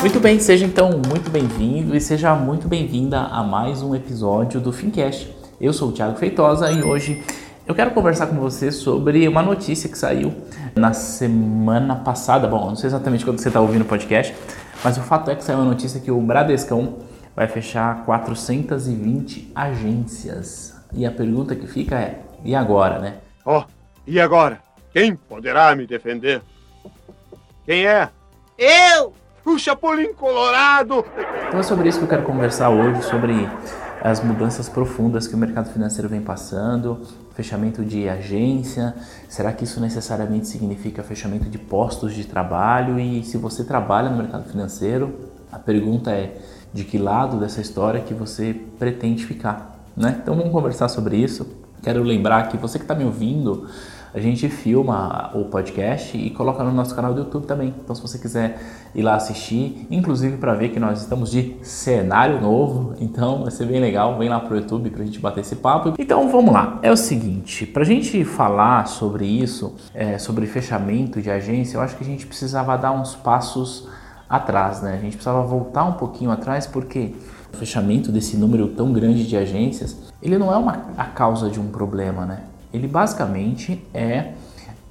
Muito bem, seja então muito bem-vindo e seja muito bem-vinda a mais um episódio do Fincast. Eu sou o Thiago Feitosa e hoje eu quero conversar com você sobre uma notícia que saiu na semana passada. Bom, não sei exatamente quando você está ouvindo o podcast, mas o fato é que saiu uma notícia que o Bradescão vai fechar 420 agências. E a pergunta que fica é: e agora, né? Ó, oh, e agora? Quem poderá me defender? Quem é? Eu! O Chapolin Colorado. Então é sobre isso que eu quero conversar hoje, sobre as mudanças profundas que o mercado financeiro vem passando, fechamento de agência, será que isso necessariamente significa fechamento de postos de trabalho? E se você trabalha no mercado financeiro, a pergunta é de que lado dessa história que você pretende ficar, né? Então vamos conversar sobre isso. Quero lembrar que você que está me ouvindo, a gente filma o podcast e coloca no nosso canal do YouTube também. Então, se você quiser ir lá assistir, inclusive para ver que nós estamos de cenário novo, então vai ser bem legal. Vem lá pro YouTube para a gente bater esse papo. Então, vamos lá. É o seguinte, para a gente falar sobre isso, é, sobre fechamento de agência, eu acho que a gente precisava dar uns passos atrás, né? A gente precisava voltar um pouquinho atrás porque o fechamento desse número tão grande de agências, ele não é uma, a causa de um problema, né? Ele basicamente é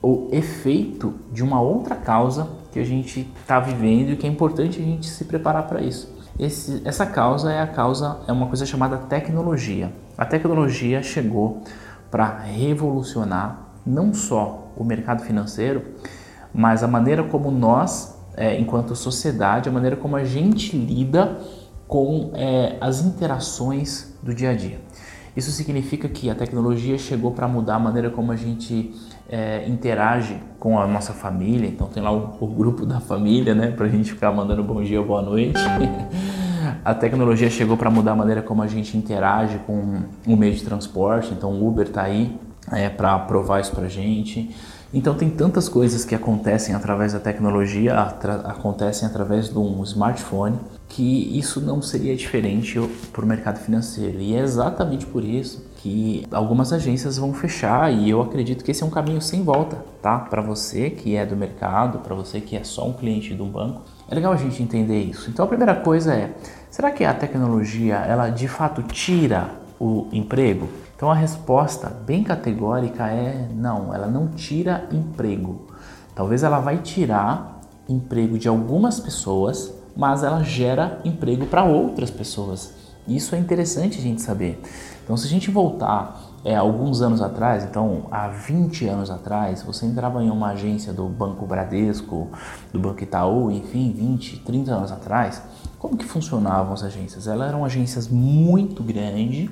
o efeito de uma outra causa que a gente está vivendo e que é importante a gente se preparar para isso. Esse, essa causa é a causa é uma coisa chamada tecnologia. A tecnologia chegou para revolucionar não só o mercado financeiro, mas a maneira como nós, é, enquanto sociedade, a maneira como a gente lida com é, as interações do dia a dia. Isso significa que a tecnologia chegou para mudar a maneira como a gente é, interage com a nossa família. Então tem lá o, o grupo da família, né, para a gente ficar mandando bom dia boa noite. a tecnologia chegou para mudar a maneira como a gente interage com o meio de transporte. Então o Uber está aí é, para provar isso para gente. Então tem tantas coisas que acontecem através da tecnologia, acontecem através de um smartphone, que isso não seria diferente para o mercado financeiro. E é exatamente por isso que algumas agências vão fechar e eu acredito que esse é um caminho sem volta, tá? Para você que é do mercado, para você que é só um cliente do banco, é legal a gente entender isso. Então a primeira coisa é, será que a tecnologia ela de fato tira o emprego? Então a resposta bem categórica é não, ela não tira emprego. Talvez ela vai tirar emprego de algumas pessoas, mas ela gera emprego para outras pessoas. Isso é interessante a gente saber. Então se a gente voltar é, alguns anos atrás, então há 20 anos atrás, você entrava em uma agência do Banco Bradesco, do Banco Itaú, enfim, 20, 30 anos atrás, como que funcionavam as agências? Elas eram agências muito grandes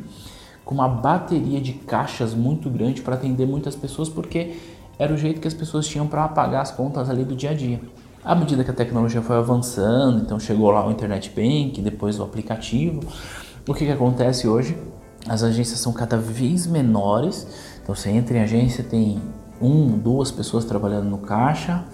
com uma bateria de caixas muito grande para atender muitas pessoas, porque era o jeito que as pessoas tinham para pagar as contas ali do dia a dia. À medida que a tecnologia foi avançando, então chegou lá o Internet Bank, depois o aplicativo, o que, que acontece hoje? As agências são cada vez menores, então você entra em agência, tem um, duas pessoas trabalhando no caixa,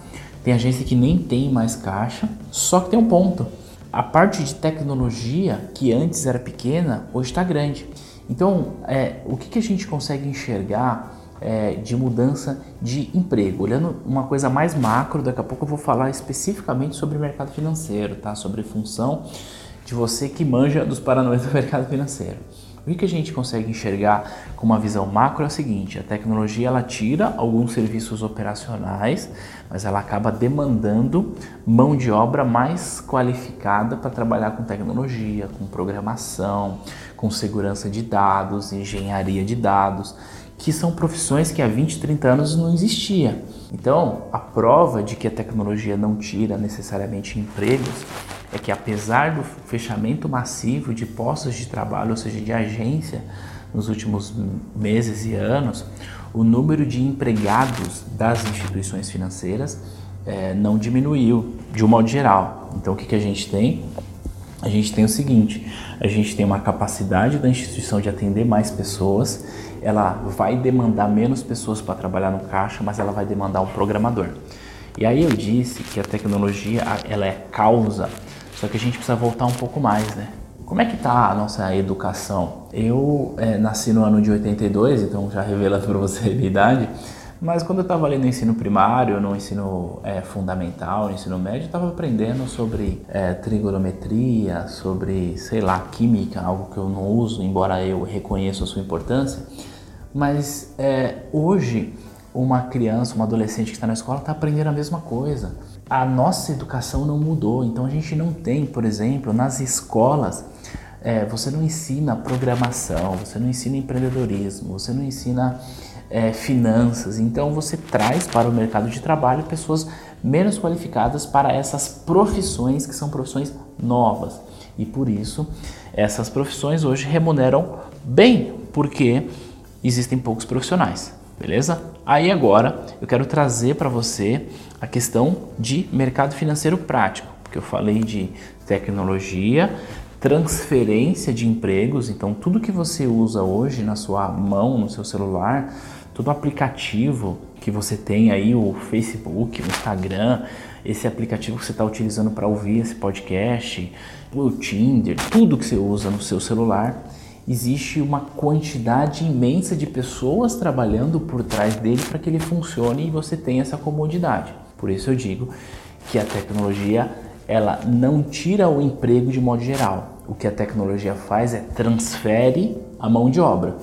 tem agência que nem tem mais caixa, só que tem um ponto. A parte de tecnologia, que antes era pequena, hoje está grande. Então, é, o que, que a gente consegue enxergar é, de mudança de emprego? Olhando uma coisa mais macro, daqui a pouco eu vou falar especificamente sobre mercado financeiro, tá? sobre função de você que manja dos paranoias do mercado financeiro. O que a gente consegue enxergar com uma visão macro é o seguinte: a tecnologia ela tira alguns serviços operacionais, mas ela acaba demandando mão de obra mais qualificada para trabalhar com tecnologia, com programação, com segurança de dados, engenharia de dados, que são profissões que há 20, 30 anos não existia. Então, a prova de que a tecnologia não tira necessariamente empregos é que apesar do fechamento massivo de postos de trabalho, ou seja, de agência, nos últimos meses e anos, o número de empregados das instituições financeiras é, não diminuiu de um modo geral. Então, o que, que a gente tem? a gente tem o seguinte: a gente tem uma capacidade da instituição de atender mais pessoas, ela vai demandar menos pessoas para trabalhar no caixa, mas ela vai demandar um programador. E aí eu disse que a tecnologia ela é causa, só que a gente precisa voltar um pouco mais, né? Como é que está a nossa educação? Eu é, nasci no ano de 82, então já revela para você a minha idade. Mas quando eu estava ali no ensino primário, no ensino é, fundamental, no ensino médio, eu estava aprendendo sobre é, trigonometria, sobre, sei lá, química, algo que eu não uso, embora eu reconheça a sua importância. Mas é, hoje, uma criança, uma adolescente que está na escola está aprendendo a mesma coisa. A nossa educação não mudou, então a gente não tem, por exemplo, nas escolas, é, você não ensina programação, você não ensina empreendedorismo, você não ensina é, finanças. Então você traz para o mercado de trabalho pessoas menos qualificadas para essas profissões que são profissões novas. E por isso essas profissões hoje remuneram bem, porque existem poucos profissionais, beleza? Aí agora eu quero trazer para você a questão de mercado financeiro prático, porque eu falei de tecnologia, transferência de empregos, então tudo que você usa hoje na sua mão, no seu celular, todo aplicativo que você tem aí, o Facebook, o Instagram, esse aplicativo que você está utilizando para ouvir esse podcast, o Tinder, tudo que você usa no seu celular, existe uma quantidade imensa de pessoas trabalhando por trás dele para que ele funcione e você tenha essa comodidade. Por isso eu digo que a tecnologia ela não tira o emprego de modo geral. O que a tecnologia faz é transfere a mão de obra.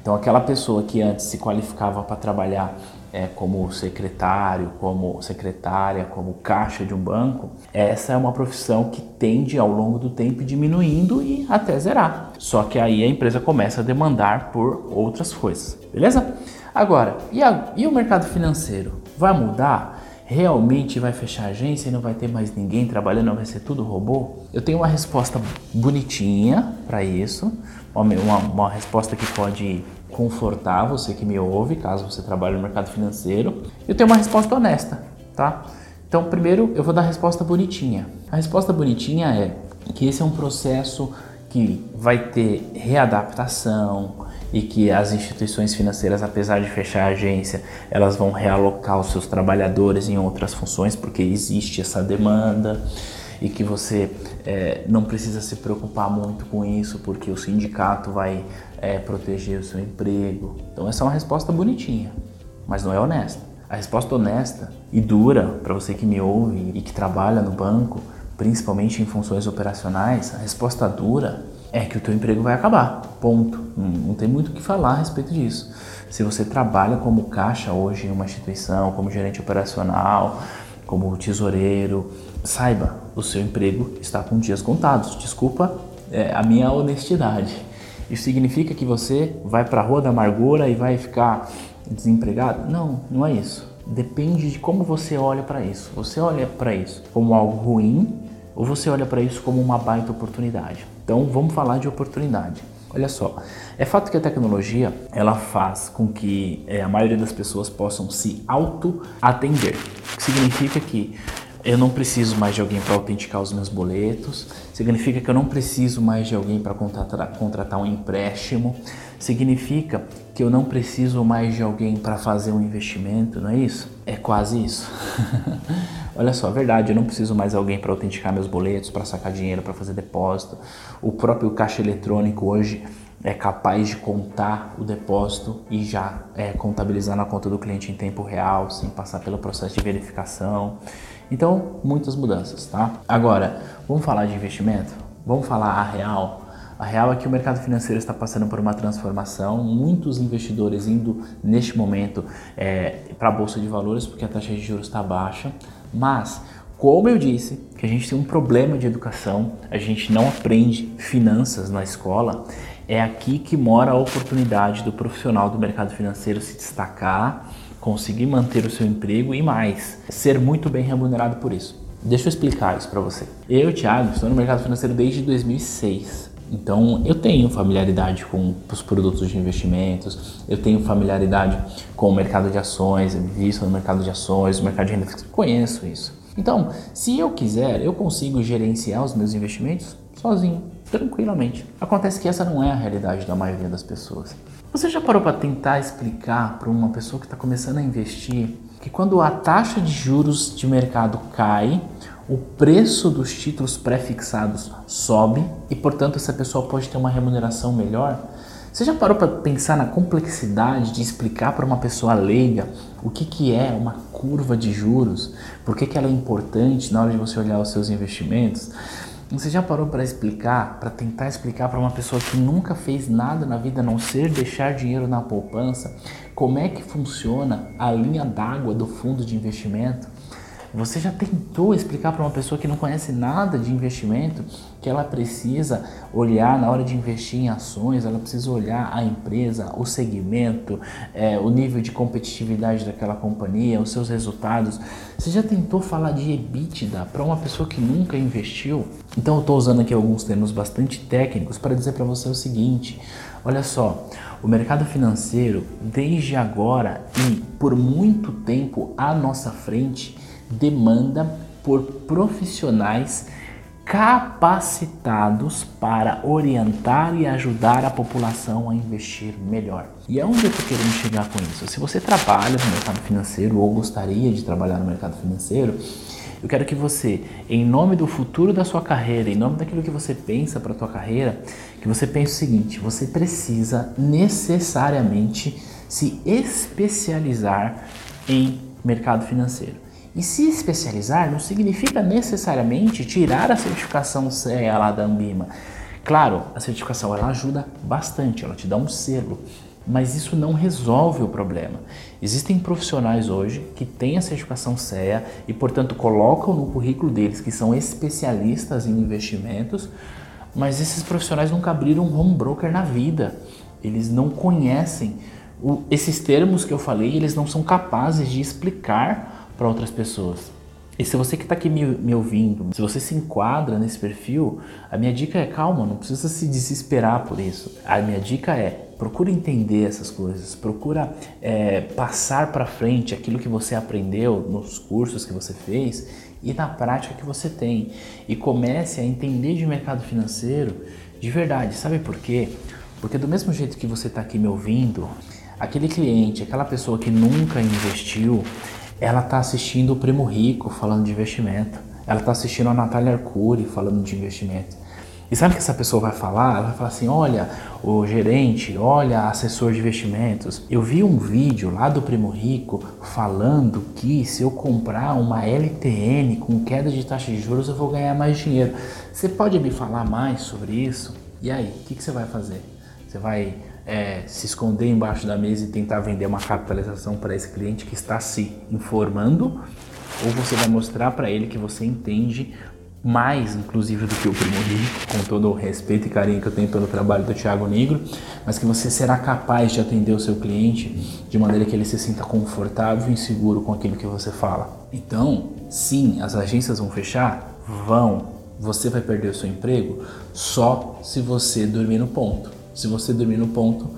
Então, aquela pessoa que antes se qualificava para trabalhar é, como secretário, como secretária, como caixa de um banco, essa é uma profissão que tende ao longo do tempo diminuindo e até zerar. Só que aí a empresa começa a demandar por outras coisas, beleza? Agora, e, a, e o mercado financeiro? Vai mudar? Realmente vai fechar a agência e não vai ter mais ninguém trabalhando, vai ser tudo robô? Eu tenho uma resposta bonitinha para isso, uma, uma, uma resposta que pode confortar você que me ouve, caso você trabalhe no mercado financeiro. Eu tenho uma resposta honesta, tá? Então, primeiro eu vou dar a resposta bonitinha. A resposta bonitinha é que esse é um processo que vai ter readaptação e que as instituições financeiras, apesar de fechar a agência, elas vão realocar os seus trabalhadores em outras funções porque existe essa demanda e que você é, não precisa se preocupar muito com isso porque o sindicato vai é, proteger o seu emprego. Então essa é uma resposta bonitinha, mas não é honesta. A resposta honesta e dura para você que me ouve e que trabalha no banco, principalmente em funções operacionais, a resposta dura é que o teu emprego vai acabar. Ponto. Não, tem muito o que falar a respeito disso. Se você trabalha como caixa hoje em uma instituição, como gerente operacional, como tesoureiro, saiba, o seu emprego está com dias contados. Desculpa é, a minha honestidade. Isso significa que você vai para a rua da amargura e vai ficar desempregado? Não, não é isso. Depende de como você olha para isso. Você olha para isso como algo ruim ou você olha para isso como uma baita oportunidade? Então vamos falar de oportunidade. Olha só, é fato que a tecnologia ela faz com que é, a maioria das pessoas possam se auto-atender. Significa que eu não preciso mais de alguém para autenticar os meus boletos, significa que eu não preciso mais de alguém para contratar, contratar um empréstimo, significa que eu não preciso mais de alguém para fazer um investimento, não é isso? É quase isso. Olha só, é verdade, eu não preciso mais de alguém para autenticar meus boletos, para sacar dinheiro, para fazer depósito. O próprio caixa eletrônico hoje é capaz de contar o depósito e já é, contabilizar na conta do cliente em tempo real, sem passar pelo processo de verificação. Então, muitas mudanças, tá? Agora, vamos falar de investimento? Vamos falar a real? A real é que o mercado financeiro está passando por uma transformação, muitos investidores indo neste momento é, para a bolsa de valores porque a taxa de juros está baixa, mas como eu disse, que a gente tem um problema de educação, a gente não aprende finanças na escola, é aqui que mora a oportunidade do profissional do mercado financeiro se destacar conseguir manter o seu emprego e mais, ser muito bem remunerado por isso. Deixa eu explicar isso para você. Eu, Thiago, estou no mercado financeiro desde 2006. Então, eu tenho familiaridade com os produtos de investimentos, eu tenho familiaridade com o mercado de ações, visto no mercado de ações, mercado de renda conheço isso. Então, se eu quiser, eu consigo gerenciar os meus investimentos? sozinho, tranquilamente. Acontece que essa não é a realidade da maioria das pessoas. Você já parou para tentar explicar para uma pessoa que está começando a investir que quando a taxa de juros de mercado cai, o preço dos títulos pré-fixados sobe e, portanto, essa pessoa pode ter uma remuneração melhor? Você já parou para pensar na complexidade de explicar para uma pessoa leiga o que, que é uma curva de juros? Por que, que ela é importante na hora de você olhar os seus investimentos? Você já parou para explicar, para tentar explicar para uma pessoa que nunca fez nada na vida a não ser deixar dinheiro na poupança, como é que funciona a linha d'água do fundo de investimento? Você já tentou explicar para uma pessoa que não conhece nada de investimento que ela precisa olhar na hora de investir em ações, ela precisa olhar a empresa, o segmento, é, o nível de competitividade daquela companhia, os seus resultados. Você já tentou falar de EBITDA para uma pessoa que nunca investiu? Então eu estou usando aqui alguns termos bastante técnicos para dizer para você o seguinte: olha só, o mercado financeiro, desde agora e por muito tempo à nossa frente, demanda por profissionais capacitados para orientar e ajudar a população a investir melhor. E aonde eu estou querendo chegar com isso? Se você trabalha no mercado financeiro ou gostaria de trabalhar no mercado financeiro, eu quero que você, em nome do futuro da sua carreira, em nome daquilo que você pensa para a tua carreira, que você pense o seguinte: você precisa necessariamente se especializar em mercado financeiro. E se especializar não significa necessariamente tirar a certificação CEA lá da Ambima. Claro, a certificação ela ajuda bastante, ela te dá um selo, mas isso não resolve o problema. Existem profissionais hoje que têm a certificação CEA e, portanto, colocam no currículo deles que são especialistas em investimentos, mas esses profissionais nunca abriram um home broker na vida. Eles não conhecem o, esses termos que eu falei, eles não são capazes de explicar para outras pessoas. E se você que está aqui me, me, ouvindo, se você se enquadra nesse perfil, a minha dica é calma, não precisa se desesperar por isso. A minha dica é procura entender essas coisas, procura é, passar para frente aquilo que você aprendeu nos cursos que você fez e na prática que você tem e comece a entender de mercado financeiro de verdade. Sabe por quê? Porque do mesmo jeito que você está aqui me ouvindo, aquele cliente, aquela pessoa que nunca investiu, ela está assistindo o Primo Rico falando de investimento. Ela está assistindo a Natália Arcuri falando de investimento. E sabe o que essa pessoa vai falar? Ela vai falar assim: olha, o gerente, olha, assessor de investimentos. Eu vi um vídeo lá do Primo Rico falando que se eu comprar uma LTN com queda de taxa de juros eu vou ganhar mais dinheiro. Você pode me falar mais sobre isso? E aí, o que, que você vai fazer? Você vai é, se esconder embaixo da mesa e tentar vender uma capitalização para esse cliente que está se informando, ou você vai mostrar para ele que você entende mais, inclusive, do que o Primo Rico, com todo o respeito e carinho que eu tenho pelo trabalho do Thiago Negro, mas que você será capaz de atender o seu cliente de maneira que ele se sinta confortável e seguro com aquilo que você fala. Então, sim, as agências vão fechar? Vão. Você vai perder o seu emprego só se você dormir no ponto. Se você dormir no ponto,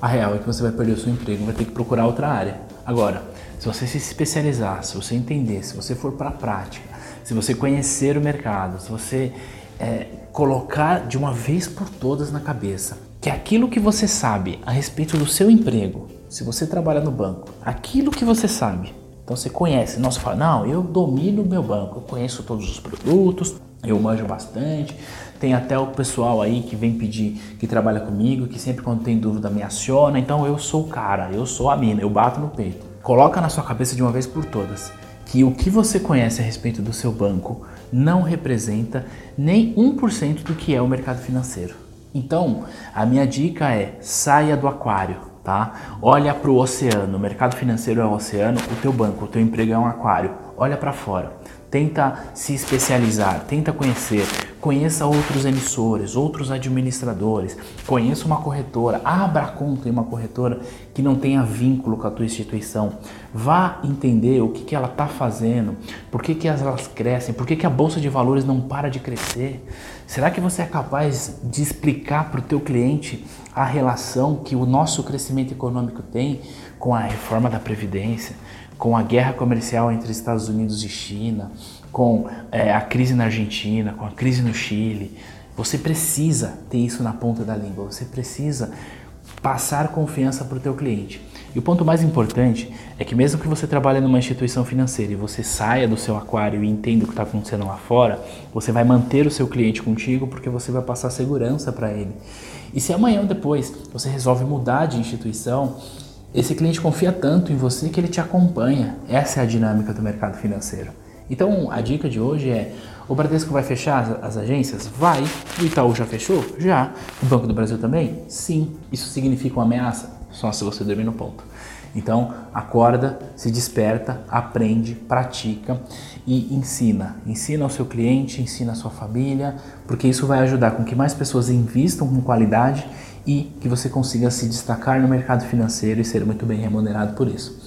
a real é que você vai perder o seu emprego, vai ter que procurar outra área. Agora, se você se especializar, se você entender, se você for para a prática, se você conhecer o mercado, se você é, colocar de uma vez por todas na cabeça que aquilo que você sabe a respeito do seu emprego, se você trabalha no banco, aquilo que você sabe, então você conhece, não você fala, não, eu domino o meu banco, eu conheço todos os produtos, eu manjo bastante, tem até o pessoal aí que vem pedir, que trabalha comigo, que sempre quando tem dúvida me aciona. Então eu sou o cara, eu sou a mina, eu bato no peito. Coloca na sua cabeça de uma vez por todas que o que você conhece a respeito do seu banco não representa nem 1% do que é o mercado financeiro. Então, a minha dica é saia do aquário, tá? Olha para o oceano, o mercado financeiro é o oceano, o teu banco, o teu emprego é um aquário. Olha para fora. Tenta se especializar, tenta conhecer, conheça outros emissores, outros administradores, conheça uma corretora, abra conta em uma corretora que não tenha vínculo com a tua instituição. Vá entender o que, que ela está fazendo, por que, que elas crescem, por que, que a Bolsa de Valores não para de crescer. Será que você é capaz de explicar para o teu cliente a relação que o nosso crescimento econômico tem com a reforma da Previdência, com a guerra comercial entre Estados Unidos e China, com é, a crise na Argentina, com a crise no Chile. Você precisa ter isso na ponta da língua, você precisa passar confiança para o teu cliente. E o ponto mais importante é que mesmo que você trabalhe numa instituição financeira e você saia do seu aquário e entenda o que está acontecendo lá fora, você vai manter o seu cliente contigo porque você vai passar segurança para ele. E se amanhã ou depois você resolve mudar de instituição, esse cliente confia tanto em você que ele te acompanha. Essa é a dinâmica do mercado financeiro. Então a dica de hoje é: o Bradesco vai fechar as, as, agências? Vai. O Itaú já fechou? Já. O Banco do Brasil também? Sim. Isso significa uma ameaça? Só se você dormir no ponto. Então, acorda, se desperta, aprende, pratica e ensina. Ensina ao seu cliente, ensina à sua família, porque isso vai ajudar com que mais pessoas invistam com qualidade e que você consiga se destacar no mercado financeiro e ser muito bem remunerado por isso.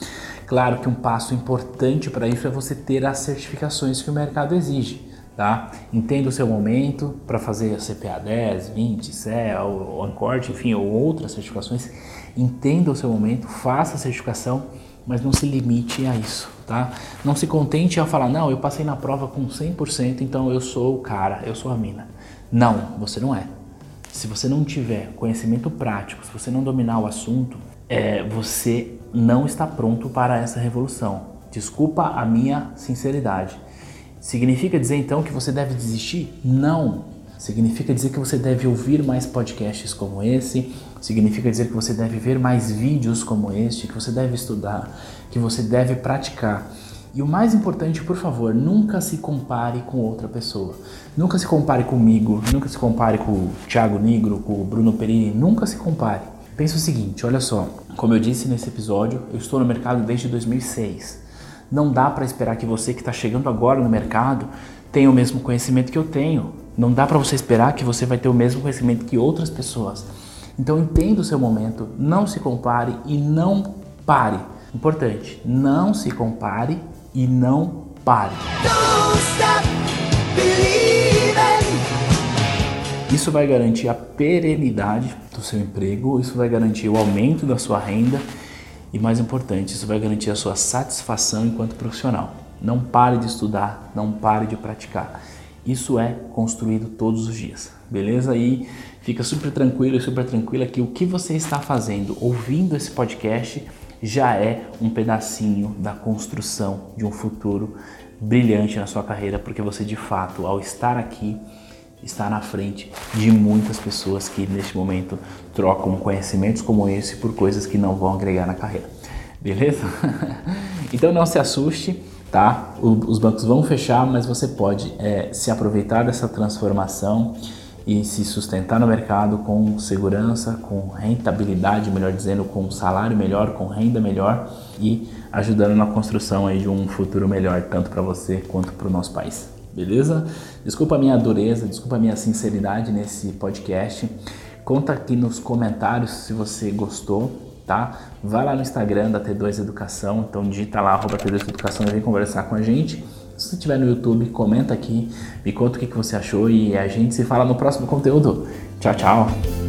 Claro que um passo importante para isso é você ter as certificações que o mercado exige. Tá? Entenda o seu momento para fazer a CPA 10, 20, CEA, o Ancorte, enfim, ou outras certificações. Entenda o seu momento, faça a certificação, mas não se limite a isso, tá? Não se contente a falar, não, eu passei na prova com 100%, então eu sou o cara, eu sou a mina. Não, você não é. Se você não tiver conhecimento prático, se você não dominar o assunto, é, você não está pronto para essa revolução. Desculpa a minha sinceridade. Significa dizer então que você deve desistir? Não. Significa dizer que você deve ouvir mais podcasts como esse, significa dizer que você deve ver mais vídeos como este, que você deve estudar, que você deve praticar. E o mais importante, por favor, nunca se compare com outra pessoa. Nunca se compare comigo, nunca se compare com o Thiago Negro, com o Bruno Perini, nunca se compare. Pensa o seguinte, olha só, como eu disse nesse episódio, eu estou no mercado desde 2006. Não dá para esperar que você que está chegando agora no mercado tenha o mesmo conhecimento que eu tenho. Não dá para você esperar que você vai ter o mesmo conhecimento que outras pessoas. Então entenda o seu momento, não se compare e não pare. Importante, não se compare e não pare. Isso vai garantir a perenidade do seu emprego, isso vai garantir o aumento da sua renda e mais importante, isso vai garantir a sua satisfação enquanto profissional. Não pare de estudar, não pare de praticar. Isso é construído todos os dias, beleza? E fica super tranquilo e super tranquila que o que você está fazendo ouvindo esse podcast já é um pedacinho da construção de um futuro brilhante na sua carreira, porque você de fato, ao estar aqui, está na frente de muitas pessoas que neste momento trocam conhecimentos como esse por coisas que não vão agregar na carreira. Beleza? então não se assuste, tá? os bancos vão fechar, mas você pode é, se aproveitar dessa transformação e se sustentar no mercado com segurança, com rentabilidade, melhor dizendo, com salário melhor, com renda melhor e ajudando na construção aí de um futuro melhor tanto para você quanto para o nosso país beleza? Desculpa a minha dureza, desculpa a minha sinceridade nesse podcast. Conta aqui nos comentários se você gostou, tá? Vai lá no Instagram da T2 Educação, então digita lá arroba T2 Educação e vem conversar com a gente. Se você estiver no YouTube, comenta aqui, me conta o que você achou e a gente se fala no próximo conteúdo. Tchau, tchau!